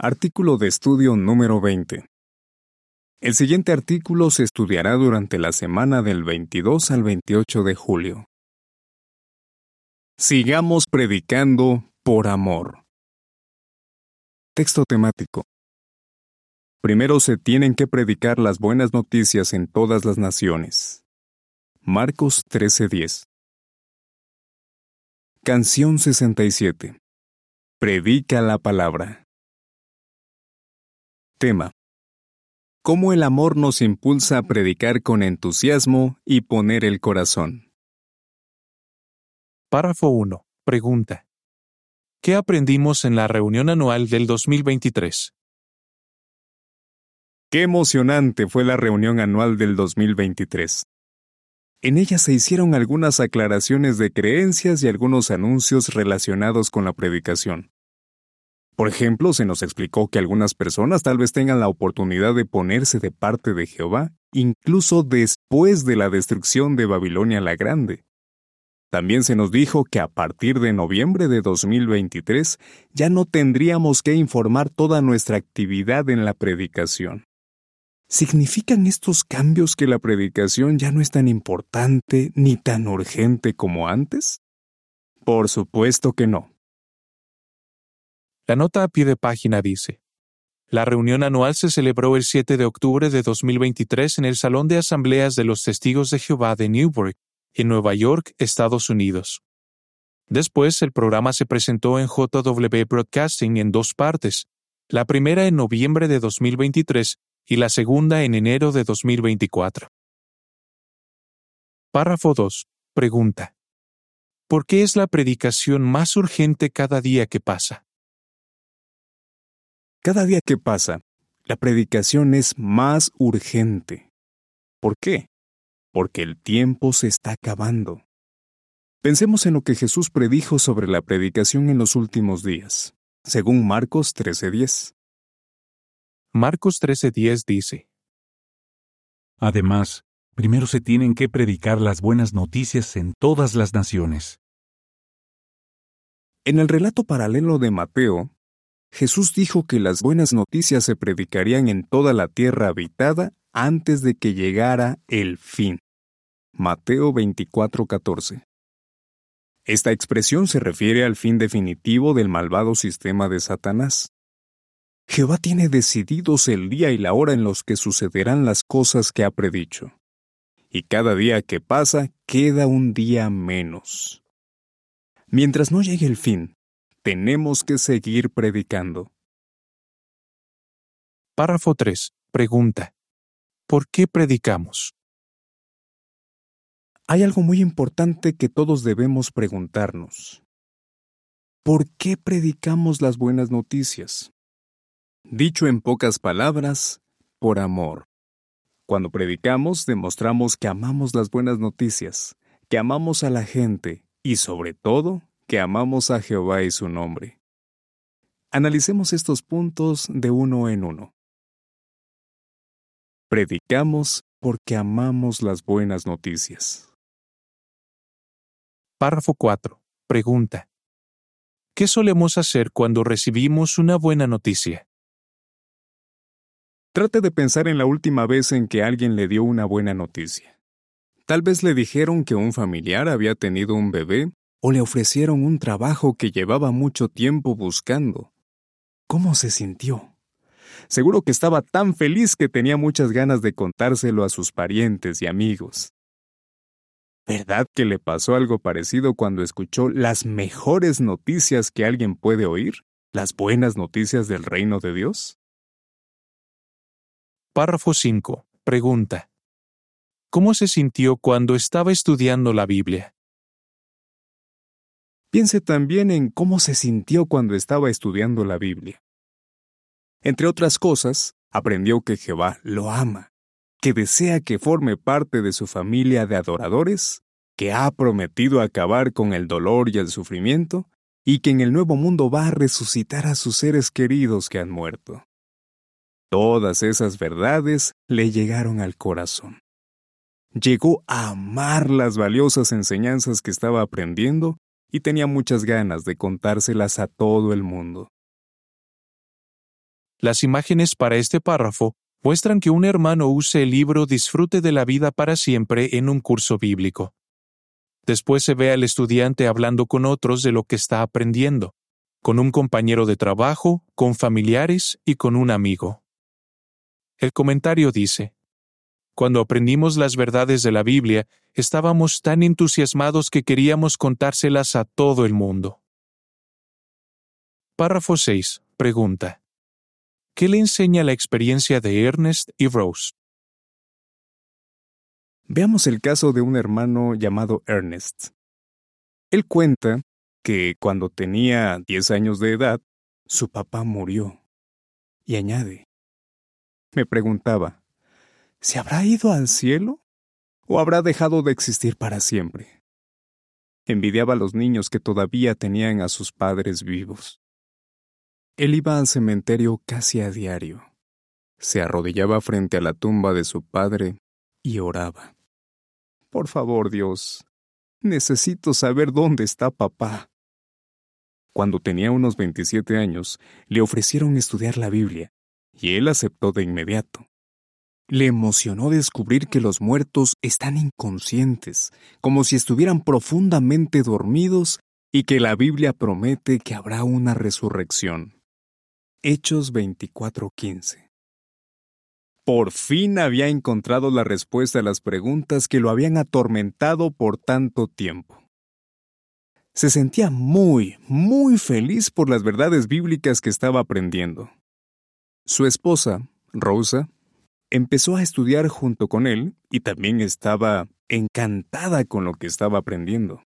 Artículo de estudio número 20. El siguiente artículo se estudiará durante la semana del 22 al 28 de julio. Sigamos predicando por amor. Texto temático. Primero se tienen que predicar las buenas noticias en todas las naciones. Marcos 13:10. Canción 67. Predica la palabra. Tema. Cómo el amor nos impulsa a predicar con entusiasmo y poner el corazón. Párrafo 1. Pregunta. ¿Qué aprendimos en la reunión anual del 2023? Qué emocionante fue la reunión anual del 2023. En ella se hicieron algunas aclaraciones de creencias y algunos anuncios relacionados con la predicación. Por ejemplo, se nos explicó que algunas personas tal vez tengan la oportunidad de ponerse de parte de Jehová, incluso después de la destrucción de Babilonia la Grande. También se nos dijo que a partir de noviembre de 2023 ya no tendríamos que informar toda nuestra actividad en la predicación. ¿Significan estos cambios que la predicación ya no es tan importante ni tan urgente como antes? Por supuesto que no. La nota a pie de página dice, la reunión anual se celebró el 7 de octubre de 2023 en el Salón de Asambleas de los Testigos de Jehová de Newburgh, en Nueva York, Estados Unidos. Después, el programa se presentó en JW Broadcasting en dos partes, la primera en noviembre de 2023 y la segunda en enero de 2024. Párrafo 2. Pregunta. ¿Por qué es la predicación más urgente cada día que pasa? Cada día que pasa, la predicación es más urgente. ¿Por qué? Porque el tiempo se está acabando. Pensemos en lo que Jesús predijo sobre la predicación en los últimos días, según Marcos 13:10. Marcos 13:10 dice, Además, primero se tienen que predicar las buenas noticias en todas las naciones. En el relato paralelo de Mateo, Jesús dijo que las buenas noticias se predicarían en toda la tierra habitada antes de que llegara el fin. Mateo 24:14. Esta expresión se refiere al fin definitivo del malvado sistema de Satanás. Jehová tiene decididos el día y la hora en los que sucederán las cosas que ha predicho. Y cada día que pasa queda un día menos. Mientras no llegue el fin, tenemos que seguir predicando. Párrafo 3. Pregunta. ¿Por qué predicamos? Hay algo muy importante que todos debemos preguntarnos. ¿Por qué predicamos las buenas noticias? Dicho en pocas palabras, por amor. Cuando predicamos, demostramos que amamos las buenas noticias, que amamos a la gente y, sobre todo, que amamos a Jehová y su nombre. Analicemos estos puntos de uno en uno. Predicamos porque amamos las buenas noticias. Párrafo 4. Pregunta. ¿Qué solemos hacer cuando recibimos una buena noticia? Trate de pensar en la última vez en que alguien le dio una buena noticia. Tal vez le dijeron que un familiar había tenido un bebé o le ofrecieron un trabajo que llevaba mucho tiempo buscando. ¿Cómo se sintió? Seguro que estaba tan feliz que tenía muchas ganas de contárselo a sus parientes y amigos. ¿Verdad que le pasó algo parecido cuando escuchó las mejores noticias que alguien puede oír? ¿Las buenas noticias del reino de Dios? Párrafo 5. Pregunta. ¿Cómo se sintió cuando estaba estudiando la Biblia? Piense también en cómo se sintió cuando estaba estudiando la Biblia. Entre otras cosas, aprendió que Jehová lo ama, que desea que forme parte de su familia de adoradores, que ha prometido acabar con el dolor y el sufrimiento, y que en el nuevo mundo va a resucitar a sus seres queridos que han muerto. Todas esas verdades le llegaron al corazón. Llegó a amar las valiosas enseñanzas que estaba aprendiendo y tenía muchas ganas de contárselas a todo el mundo. Las imágenes para este párrafo muestran que un hermano use el libro Disfrute de la vida para siempre en un curso bíblico. Después se ve al estudiante hablando con otros de lo que está aprendiendo, con un compañero de trabajo, con familiares y con un amigo. El comentario dice, Cuando aprendimos las verdades de la Biblia, estábamos tan entusiasmados que queríamos contárselas a todo el mundo. Párrafo 6. Pregunta. ¿Qué le enseña la experiencia de Ernest y Rose? Veamos el caso de un hermano llamado Ernest. Él cuenta que cuando tenía 10 años de edad, su papá murió. Y añade, me preguntaba, ¿se habrá ido al cielo? ¿O habrá dejado de existir para siempre? Envidiaba a los niños que todavía tenían a sus padres vivos. Él iba al cementerio casi a diario. Se arrodillaba frente a la tumba de su padre y oraba. Por favor, Dios, necesito saber dónde está papá. Cuando tenía unos 27 años, le ofrecieron estudiar la Biblia, y él aceptó de inmediato. Le emocionó descubrir que los muertos están inconscientes, como si estuvieran profundamente dormidos, y que la Biblia promete que habrá una resurrección. Hechos 24:15. Por fin había encontrado la respuesta a las preguntas que lo habían atormentado por tanto tiempo. Se sentía muy, muy feliz por las verdades bíblicas que estaba aprendiendo. Su esposa, Rosa, empezó a estudiar junto con él y también estaba encantada con lo que estaba aprendiendo.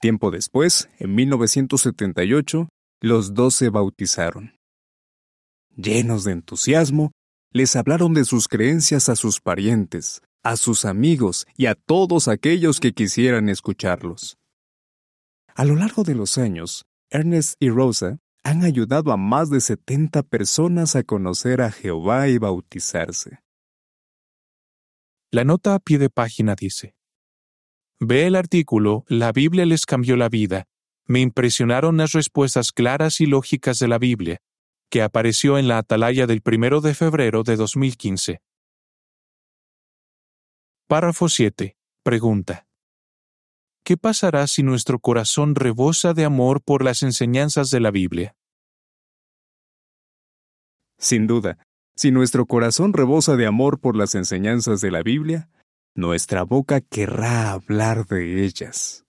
Tiempo después, en 1978, los dos se bautizaron. Llenos de entusiasmo, les hablaron de sus creencias a sus parientes, a sus amigos y a todos aquellos que quisieran escucharlos. A lo largo de los años, Ernest y Rosa han ayudado a más de 70 personas a conocer a Jehová y bautizarse. La nota a pie de página dice, Ve el artículo La Biblia les cambió la vida. Me impresionaron las respuestas claras y lógicas de la Biblia, que apareció en la atalaya del primero de febrero de 2015. Párrafo 7. Pregunta. ¿Qué pasará si nuestro corazón rebosa de amor por las enseñanzas de la Biblia? Sin duda, si nuestro corazón rebosa de amor por las enseñanzas de la Biblia, nuestra boca querrá hablar de ellas.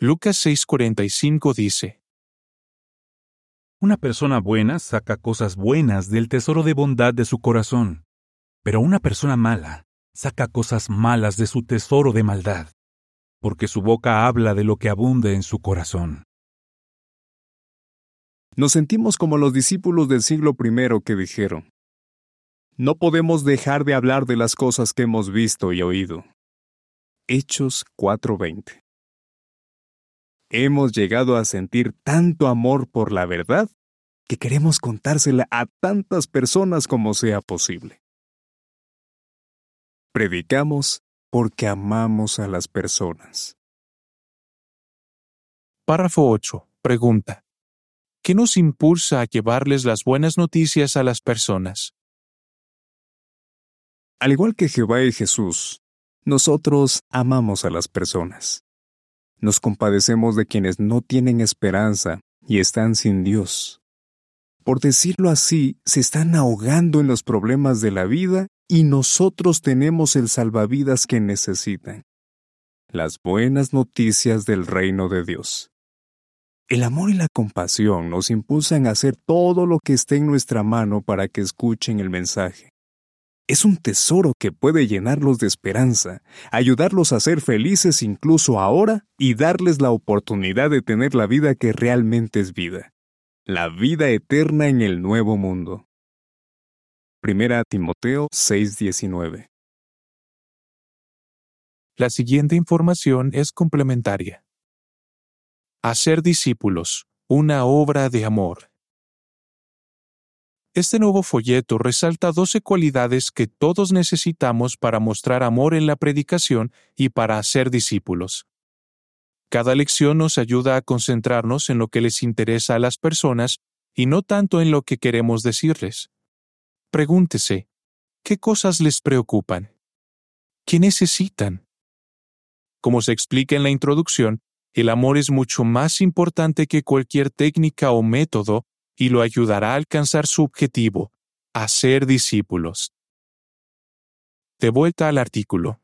Lucas 6:45 dice, una persona buena saca cosas buenas del tesoro de bondad de su corazón, pero una persona mala saca cosas malas de su tesoro de maldad, porque su boca habla de lo que abunde en su corazón. Nos sentimos como los discípulos del siglo I que dijeron, no podemos dejar de hablar de las cosas que hemos visto y oído. Hechos 4:20 Hemos llegado a sentir tanto amor por la verdad que queremos contársela a tantas personas como sea posible. Predicamos porque amamos a las personas. Párrafo 8. Pregunta. ¿Qué nos impulsa a llevarles las buenas noticias a las personas? Al igual que Jehová y Jesús, nosotros amamos a las personas. Nos compadecemos de quienes no tienen esperanza y están sin Dios. Por decirlo así, se están ahogando en los problemas de la vida y nosotros tenemos el salvavidas que necesitan. Las buenas noticias del reino de Dios. El amor y la compasión nos impulsan a hacer todo lo que esté en nuestra mano para que escuchen el mensaje es un tesoro que puede llenarlos de esperanza, ayudarlos a ser felices incluso ahora y darles la oportunidad de tener la vida que realmente es vida, la vida eterna en el nuevo mundo. Primera Timoteo 6:19 La siguiente información es complementaria. Hacer discípulos, una obra de amor. Este nuevo folleto resalta 12 cualidades que todos necesitamos para mostrar amor en la predicación y para hacer discípulos. Cada lección nos ayuda a concentrarnos en lo que les interesa a las personas y no tanto en lo que queremos decirles. Pregúntese, ¿qué cosas les preocupan? ¿Qué necesitan? Como se explica en la introducción, el amor es mucho más importante que cualquier técnica o método y lo ayudará a alcanzar su objetivo, a ser discípulos. De vuelta al artículo.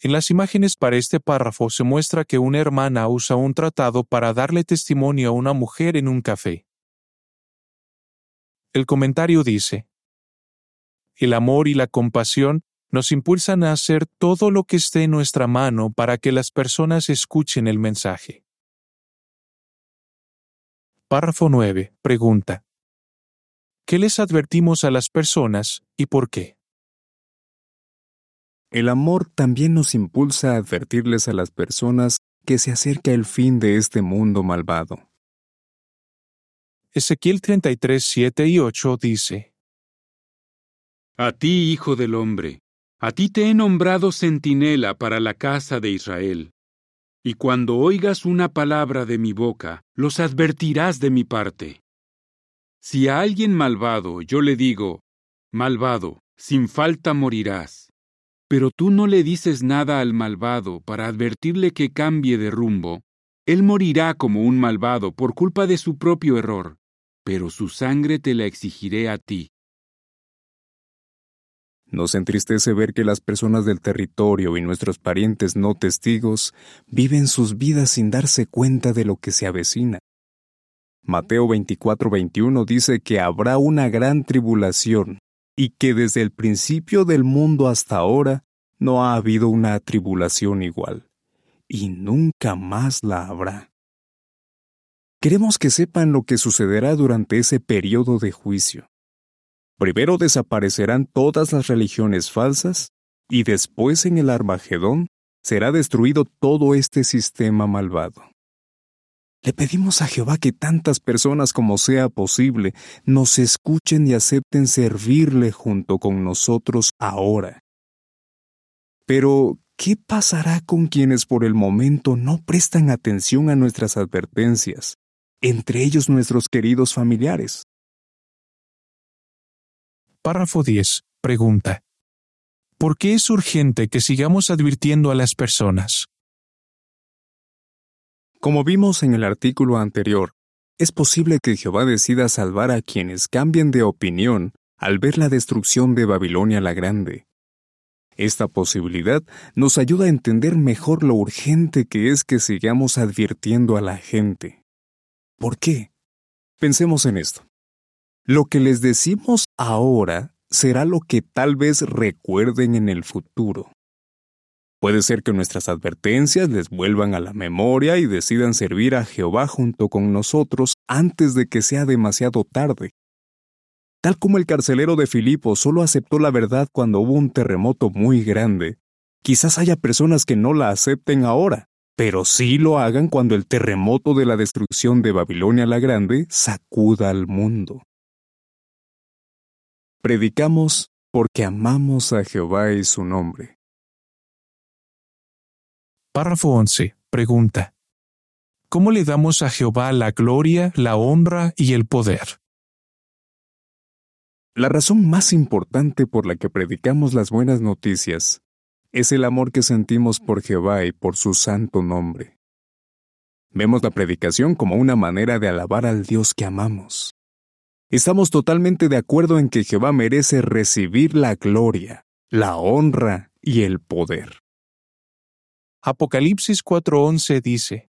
En las imágenes para este párrafo se muestra que una hermana usa un tratado para darle testimonio a una mujer en un café. El comentario dice, El amor y la compasión nos impulsan a hacer todo lo que esté en nuestra mano para que las personas escuchen el mensaje. Párrafo 9. Pregunta. ¿Qué les advertimos a las personas y por qué? El amor también nos impulsa a advertirles a las personas que se acerca el fin de este mundo malvado. Ezequiel 33, 7 y 8 dice, A ti, hijo del hombre, a ti te he nombrado centinela para la casa de Israel. Y cuando oigas una palabra de mi boca, los advertirás de mi parte. Si a alguien malvado yo le digo, malvado, sin falta morirás pero tú no le dices nada al malvado para advertirle que cambie de rumbo, él morirá como un malvado por culpa de su propio error, pero su sangre te la exigiré a ti. Nos entristece ver que las personas del territorio y nuestros parientes no testigos viven sus vidas sin darse cuenta de lo que se avecina. Mateo 24:21 dice que habrá una gran tribulación y que desde el principio del mundo hasta ahora no ha habido una tribulación igual, y nunca más la habrá. Queremos que sepan lo que sucederá durante ese periodo de juicio. Primero desaparecerán todas las religiones falsas, y después en el Armagedón será destruido todo este sistema malvado. Le pedimos a Jehová que tantas personas como sea posible nos escuchen y acepten servirle junto con nosotros ahora. Pero, ¿qué pasará con quienes por el momento no prestan atención a nuestras advertencias, entre ellos nuestros queridos familiares? Párrafo 10. Pregunta. ¿Por qué es urgente que sigamos advirtiendo a las personas? Como vimos en el artículo anterior, es posible que Jehová decida salvar a quienes cambien de opinión al ver la destrucción de Babilonia la Grande. Esta posibilidad nos ayuda a entender mejor lo urgente que es que sigamos advirtiendo a la gente. ¿Por qué? Pensemos en esto. Lo que les decimos ahora será lo que tal vez recuerden en el futuro. Puede ser que nuestras advertencias les vuelvan a la memoria y decidan servir a Jehová junto con nosotros antes de que sea demasiado tarde. Tal como el carcelero de Filipo solo aceptó la verdad cuando hubo un terremoto muy grande, quizás haya personas que no la acepten ahora, pero sí lo hagan cuando el terremoto de la destrucción de Babilonia la Grande sacuda al mundo. Predicamos porque amamos a Jehová y su nombre. Párrafo 11. Pregunta. ¿Cómo le damos a Jehová la gloria, la honra y el poder? La razón más importante por la que predicamos las buenas noticias es el amor que sentimos por Jehová y por su santo nombre. Vemos la predicación como una manera de alabar al Dios que amamos. Estamos totalmente de acuerdo en que Jehová merece recibir la gloria, la honra y el poder. Apocalipsis 4:11 dice,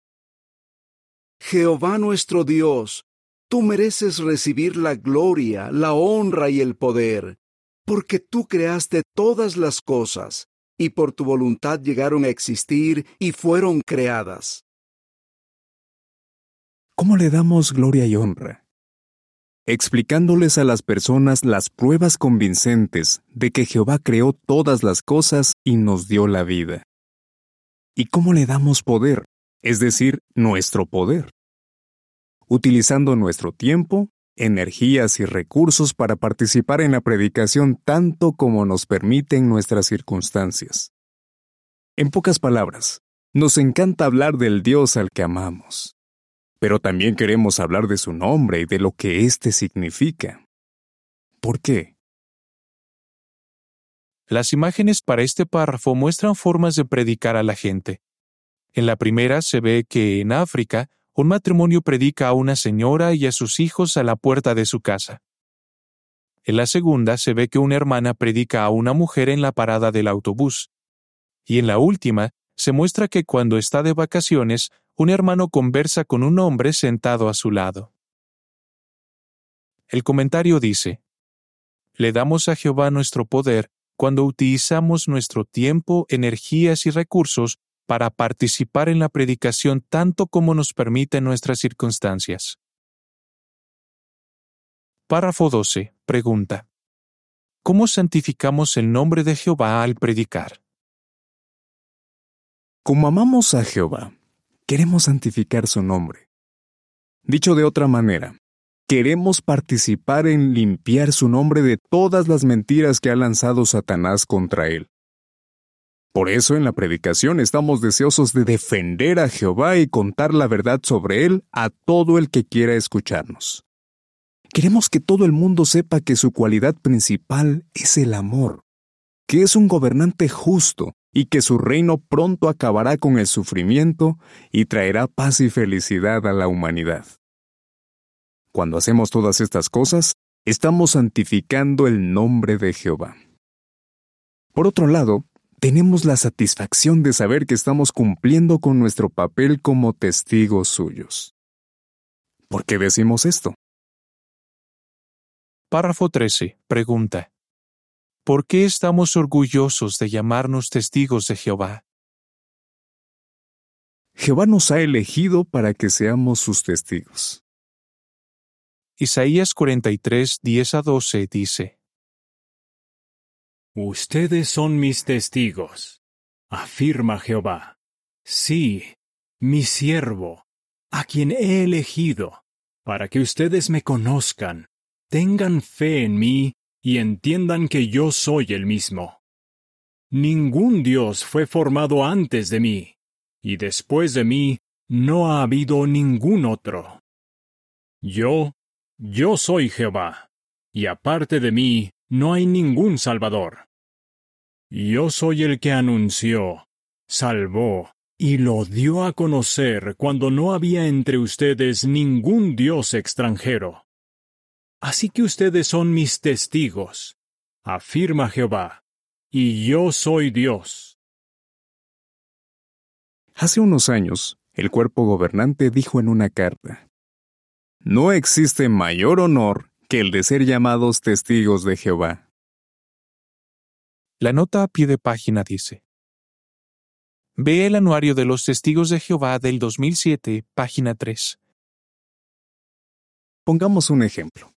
Jehová nuestro Dios, tú mereces recibir la gloria, la honra y el poder, porque tú creaste todas las cosas, y por tu voluntad llegaron a existir y fueron creadas. ¿Cómo le damos gloria y honra? Explicándoles a las personas las pruebas convincentes de que Jehová creó todas las cosas y nos dio la vida. ¿Y cómo le damos poder? Es decir, nuestro poder. Utilizando nuestro tiempo, energías y recursos para participar en la predicación tanto como nos permiten nuestras circunstancias. En pocas palabras, nos encanta hablar del Dios al que amamos. Pero también queremos hablar de su nombre y de lo que éste significa. ¿Por qué? Las imágenes para este párrafo muestran formas de predicar a la gente. En la primera se ve que en África un matrimonio predica a una señora y a sus hijos a la puerta de su casa. En la segunda se ve que una hermana predica a una mujer en la parada del autobús. Y en la última se muestra que cuando está de vacaciones, un hermano conversa con un hombre sentado a su lado. El comentario dice, Le damos a Jehová nuestro poder cuando utilizamos nuestro tiempo, energías y recursos para participar en la predicación tanto como nos permiten nuestras circunstancias. Párrafo 12. Pregunta. ¿Cómo santificamos el nombre de Jehová al predicar? Como amamos a Jehová, queremos santificar su nombre. Dicho de otra manera, queremos participar en limpiar su nombre de todas las mentiras que ha lanzado Satanás contra él. Por eso en la predicación estamos deseosos de defender a Jehová y contar la verdad sobre él a todo el que quiera escucharnos. Queremos que todo el mundo sepa que su cualidad principal es el amor, que es un gobernante justo y que su reino pronto acabará con el sufrimiento y traerá paz y felicidad a la humanidad. Cuando hacemos todas estas cosas, estamos santificando el nombre de Jehová. Por otro lado, tenemos la satisfacción de saber que estamos cumpliendo con nuestro papel como testigos suyos. ¿Por qué decimos esto? Párrafo 13. Pregunta. ¿Por qué estamos orgullosos de llamarnos testigos de Jehová? Jehová nos ha elegido para que seamos sus testigos. Isaías 43, 10 a 12 dice, Ustedes son mis testigos, afirma Jehová. Sí, mi siervo, a quien he elegido, para que ustedes me conozcan tengan fe en mí y entiendan que yo soy el mismo. Ningún Dios fue formado antes de mí, y después de mí no ha habido ningún otro. Yo, yo soy Jehová, y aparte de mí no hay ningún Salvador. Yo soy el que anunció, salvó y lo dio a conocer cuando no había entre ustedes ningún Dios extranjero. Así que ustedes son mis testigos, afirma Jehová, y yo soy Dios. Hace unos años, el cuerpo gobernante dijo en una carta, No existe mayor honor que el de ser llamados testigos de Jehová. La nota a pie de página dice, Ve el anuario de los testigos de Jehová del 2007, página 3. Pongamos un ejemplo.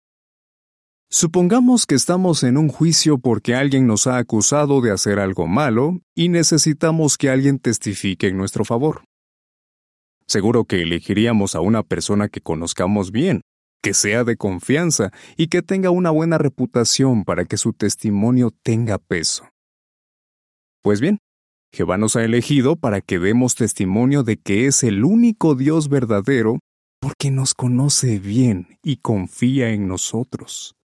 Supongamos que estamos en un juicio porque alguien nos ha acusado de hacer algo malo y necesitamos que alguien testifique en nuestro favor. Seguro que elegiríamos a una persona que conozcamos bien, que sea de confianza y que tenga una buena reputación para que su testimonio tenga peso. Pues bien, Jehová nos ha elegido para que demos testimonio de que es el único Dios verdadero porque nos conoce bien y confía en nosotros.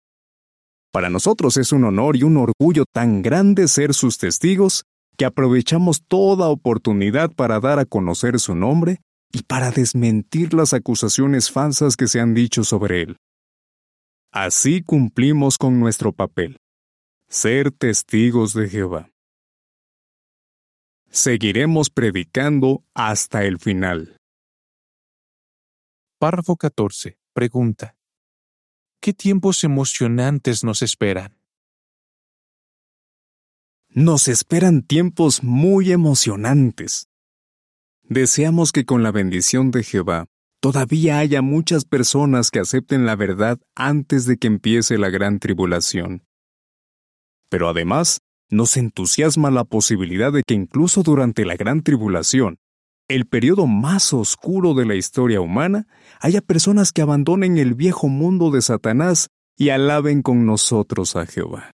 Para nosotros es un honor y un orgullo tan grande ser sus testigos que aprovechamos toda oportunidad para dar a conocer su nombre y para desmentir las acusaciones falsas que se han dicho sobre él. Así cumplimos con nuestro papel, ser testigos de Jehová. Seguiremos predicando hasta el final. Párrafo 14. Pregunta. ¿Qué tiempos emocionantes nos esperan? Nos esperan tiempos muy emocionantes. Deseamos que con la bendición de Jehová todavía haya muchas personas que acepten la verdad antes de que empiece la gran tribulación. Pero además, nos entusiasma la posibilidad de que incluso durante la gran tribulación el periodo más oscuro de la historia humana, haya personas que abandonen el viejo mundo de Satanás y alaben con nosotros a Jehová.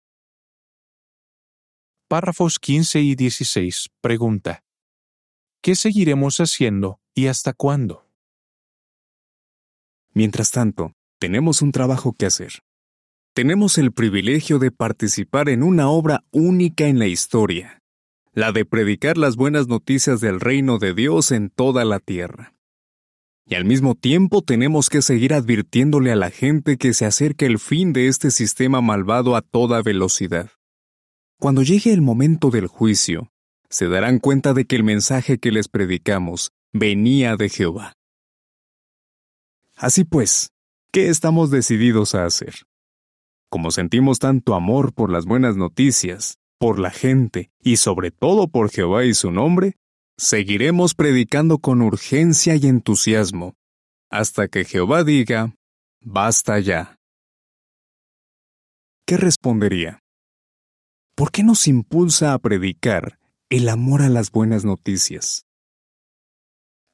Párrafos 15 y 16. Pregunta. ¿Qué seguiremos haciendo y hasta cuándo? Mientras tanto, tenemos un trabajo que hacer. Tenemos el privilegio de participar en una obra única en la historia, la de predicar las buenas noticias del reino de Dios en toda la tierra. Y al mismo tiempo tenemos que seguir advirtiéndole a la gente que se acerca el fin de este sistema malvado a toda velocidad. Cuando llegue el momento del juicio, se darán cuenta de que el mensaje que les predicamos venía de Jehová. Así pues, ¿qué estamos decididos a hacer? Como sentimos tanto amor por las buenas noticias, por la gente y sobre todo por Jehová y su nombre, seguiremos predicando con urgencia y entusiasmo, hasta que Jehová diga, basta ya. ¿Qué respondería? ¿Por qué nos impulsa a predicar el amor a las buenas noticias?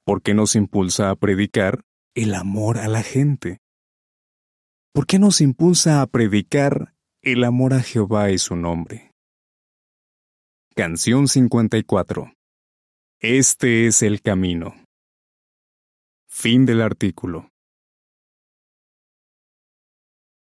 ¿Por qué nos impulsa a predicar el amor a la gente? ¿Por qué nos impulsa a predicar el amor a Jehová y su nombre? Canción 54 Este es el camino. Fin del artículo.